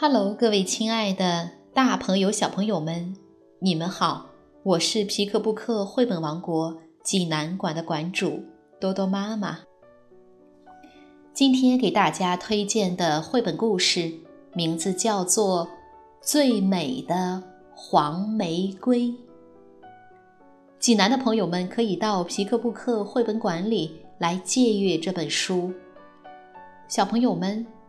Hello，各位亲爱的大朋友、小朋友们，你们好！我是皮克布克绘本王国济南馆的馆主多多妈妈。今天给大家推荐的绘本故事名字叫做《最美的黄玫瑰》。济南的朋友们可以到皮克布克绘本馆里来借阅这本书。小朋友们。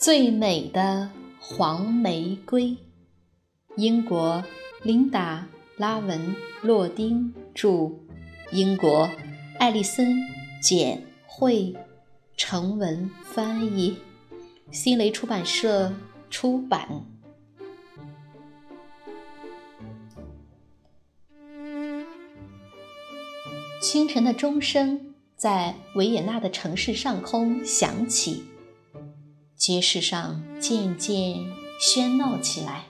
最美的黄玫瑰，英国琳达·拉文·洛丁著，英国艾丽森·简绘，成文翻译，新蕾出版社出版。清晨的钟声在维也纳的城市上空响起。街市上渐渐喧闹起来，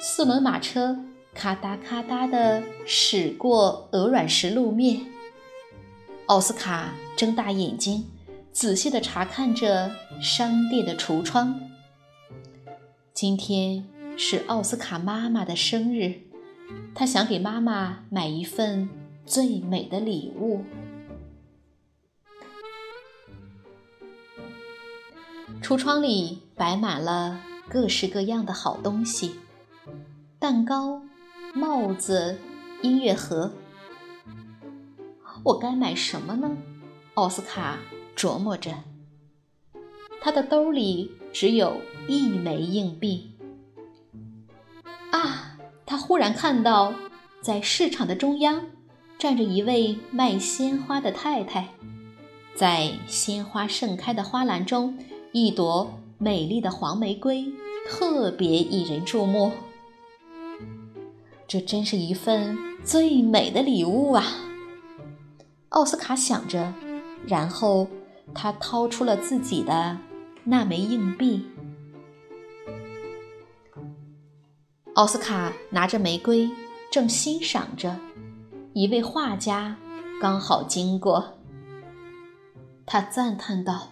四轮马车咔嗒咔嗒地驶过鹅卵石路面。奥斯卡睁大眼睛，仔细地查看着商店的橱窗。今天是奥斯卡妈妈的生日，他想给妈妈买一份最美的礼物。橱窗里摆满了各式各样的好东西：蛋糕、帽子、音乐盒。我该买什么呢？奥斯卡琢磨着。他的兜里只有一枚硬币。啊！他忽然看到，在市场的中央站着一位卖鲜花的太太，在鲜花盛开的花篮中。一朵美丽的黄玫瑰特别引人注目，这真是一份最美的礼物啊！奥斯卡想着，然后他掏出了自己的那枚硬币。奥斯卡拿着玫瑰，正欣赏着，一位画家刚好经过，他赞叹道。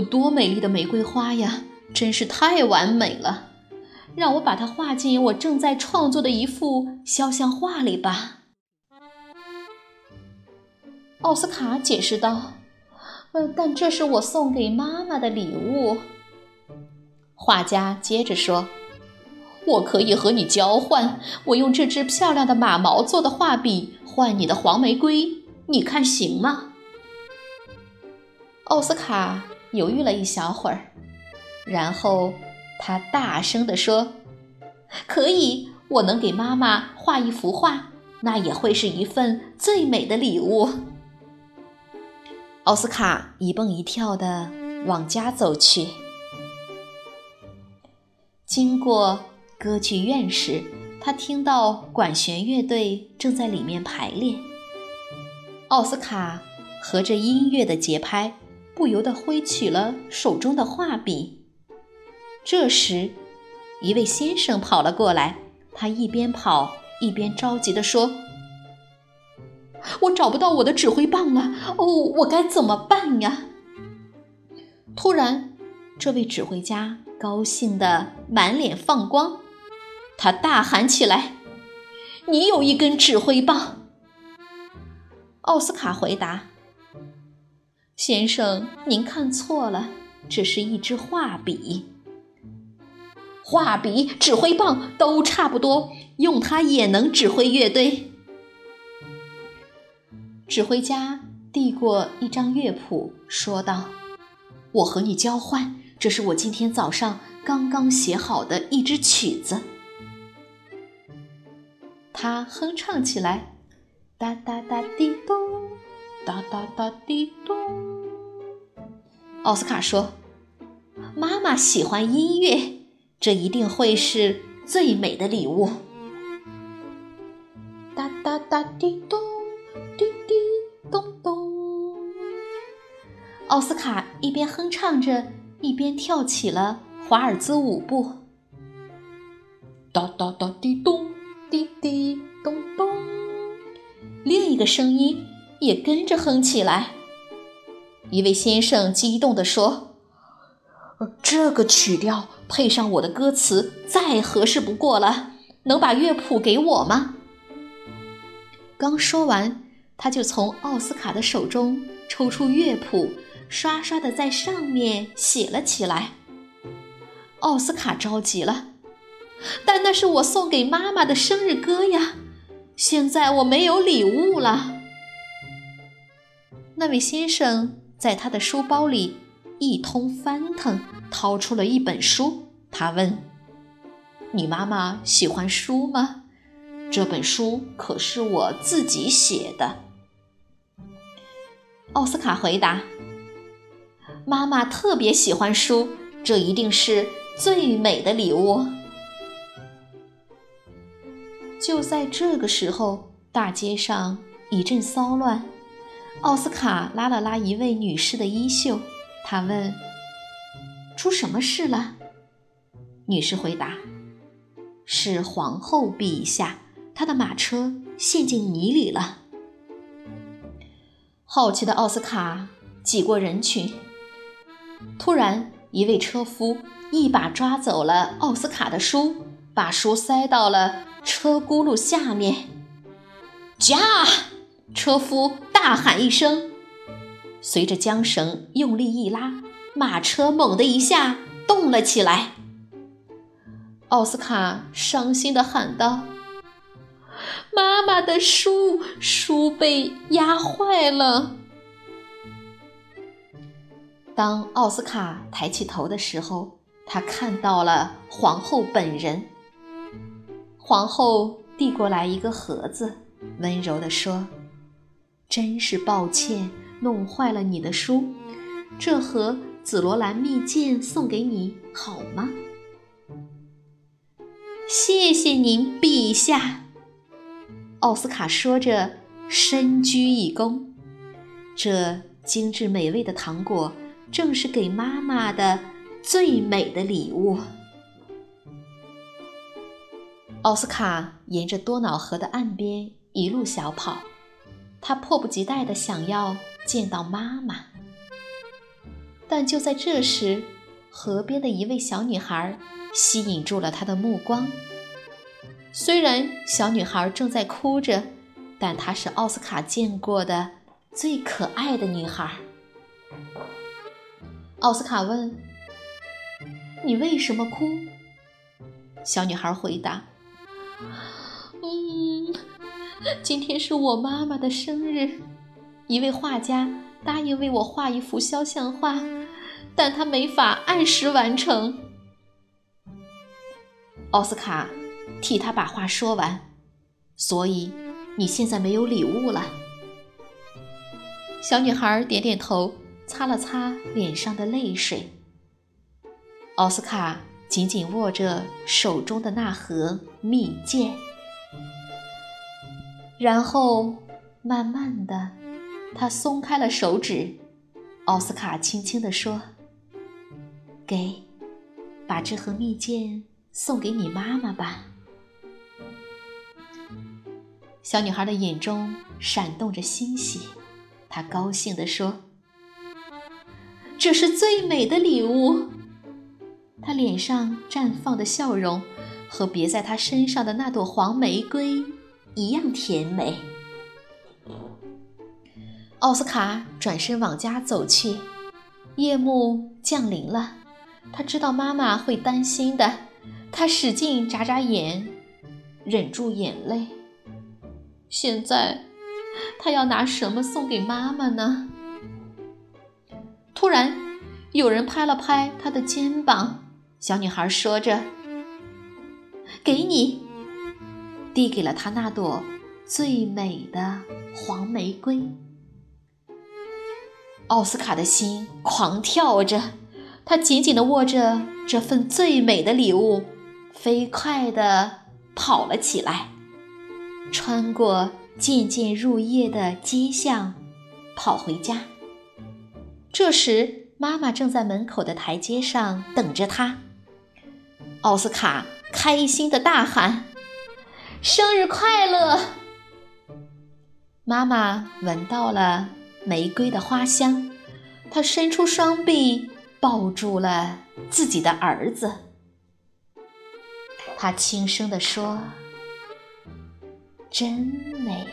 多美丽的玫瑰花呀！真是太完美了，让我把它画进我正在创作的一幅肖像画里吧。奥斯卡解释道：“呃，但这是我送给妈妈的礼物。”画家接着说：“我可以和你交换，我用这支漂亮的马毛做的画笔换你的黄玫瑰，你看行吗？”奥斯卡。犹豫了一小会儿，然后他大声地说：“可以，我能给妈妈画一幅画，那也会是一份最美的礼物。”奥斯卡一蹦一跳地往家走去。经过歌剧院时，他听到管弦乐队正在里面排练。奥斯卡合着音乐的节拍。不由得挥起了手中的画笔。这时，一位先生跑了过来，他一边跑一边着急地说：“我找不到我的指挥棒了！哦，我该怎么办呀？”突然，这位指挥家高兴得满脸放光，他大喊起来：“你有一根指挥棒！”奥斯卡回答。先生，您看错了，这是一支画笔。画笔、指挥棒都差不多，用它也能指挥乐队。指挥家递过一张乐谱，说道：“我和你交换，这是我今天早上刚刚写好的一支曲子。”他哼唱起来：“哒哒哒滴咚，哒哒哒滴咚。”奥斯卡说：“妈妈喜欢音乐，这一定会是最美的礼物。哒哒哒滴咚，滴滴咚咚。奥斯卡一边哼唱着，一边跳起了华尔兹舞步。哒哒哒滴咚，滴滴咚咚。另一个声音也跟着哼起来。一位先生激动地说：“这个曲调配上我的歌词，再合适不过了。能把乐谱给我吗？”刚说完，他就从奥斯卡的手中抽出乐谱，刷刷的在上面写了起来。奥斯卡着急了，但那是我送给妈妈的生日歌呀！现在我没有礼物了。那位先生在他的书包里一通翻腾，掏出了一本书。他问：“你妈妈喜欢书吗？”这本书可是我自己写的。奥斯卡回答：“妈妈特别喜欢书，这一定是最美的礼物。”就在这个时候，大街上一阵骚乱。奥斯卡拉了拉一位女士的衣袖，他问：“出什么事了？”女士回答：“是皇后陛下。”她的马车陷进泥里了。好奇的奥斯卡挤过人群，突然，一位车夫一把抓走了奥斯卡的书，把书塞到了车轱辘下面。驾！车夫大喊一声，随着缰绳用力一拉，马车猛地一下动了起来。奥斯卡伤心地喊道。妈妈的书，书被压坏了。当奥斯卡抬起头的时候，他看到了皇后本人。皇后递过来一个盒子，温柔地说：“真是抱歉，弄坏了你的书。这盒紫罗兰蜜饯送给你，好吗？”谢谢您，陛下。奥斯卡说着，深鞠一躬。这精致美味的糖果，正是给妈妈的最美的礼物。奥斯卡沿着多瑙河的岸边一路小跑，他迫不及待地想要见到妈妈。但就在这时，河边的一位小女孩吸引住了他的目光。虽然小女孩正在哭着，但她是奥斯卡见过的最可爱的女孩。奥斯卡问：“你为什么哭？”小女孩回答：“嗯，今天是我妈妈的生日，一位画家答应为我画一幅肖像画，但他没法按时完成。”奥斯卡。替他把话说完，所以你现在没有礼物了。小女孩点点头，擦了擦脸上的泪水。奥斯卡紧紧握着手中的那盒蜜饯，然后慢慢的，他松开了手指。奥斯卡轻轻地说：“给，把这盒蜜饯送给你妈妈吧。”小女孩的眼中闪动着欣喜，她高兴地说：“这是最美的礼物。”她脸上绽放的笑容，和别在她身上的那朵黄玫瑰一样甜美。奥斯卡转身往家走去，夜幕降临了，他知道妈妈会担心的，他使劲眨眨眼，忍住眼泪。现在，他要拿什么送给妈妈呢？突然，有人拍了拍他的肩膀，小女孩说着：“给你。”递给了他那朵最美的黄玫瑰。奥斯卡的心狂跳着，他紧紧地握着这份最美的礼物，飞快地跑了起来，穿过渐渐入夜的街巷，跑回家。这时，妈妈正在门口的台阶上等着他。奥斯卡开心地大喊：“生日快乐！”妈妈闻到了玫瑰的花香，她伸出双臂抱住了自己的儿子。她轻声地说：“真美。”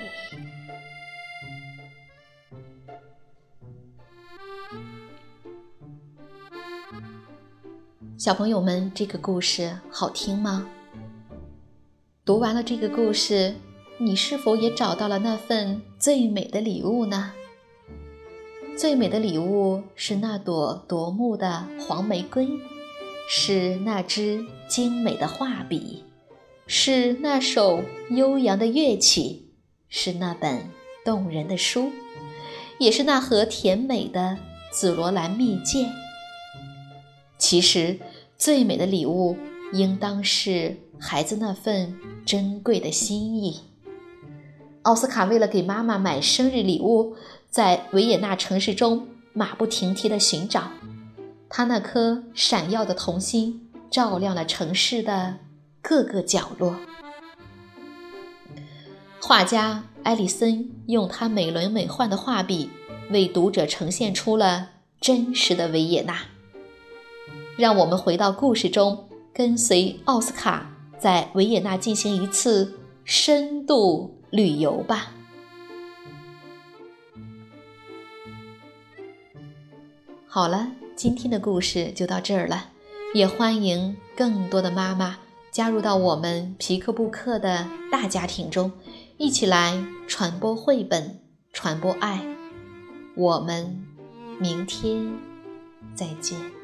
小朋友们，这个故事好听吗？读完了这个故事，你是否也找到了那份最美的礼物呢？最美的礼物是那朵夺目的黄玫瑰，是那支精美的画笔，是那首悠扬的乐曲，是那本动人的书，也是那盒甜美的紫罗兰蜜饯。其实，最美的礼物应当是孩子那份珍贵的心意。奥斯卡为了给妈妈买生日礼物，在维也纳城市中马不停蹄地寻找。他那颗闪耀的童心，照亮了城市的各个角落。画家埃里森用他美轮美奂的画笔，为读者呈现出了真实的维也纳。让我们回到故事中，跟随奥斯卡在维也纳进行一次深度旅游吧。好了，今天的故事就到这儿了，也欢迎更多的妈妈加入到我们皮克布克的大家庭中，一起来传播绘本，传播爱。我们明天再见。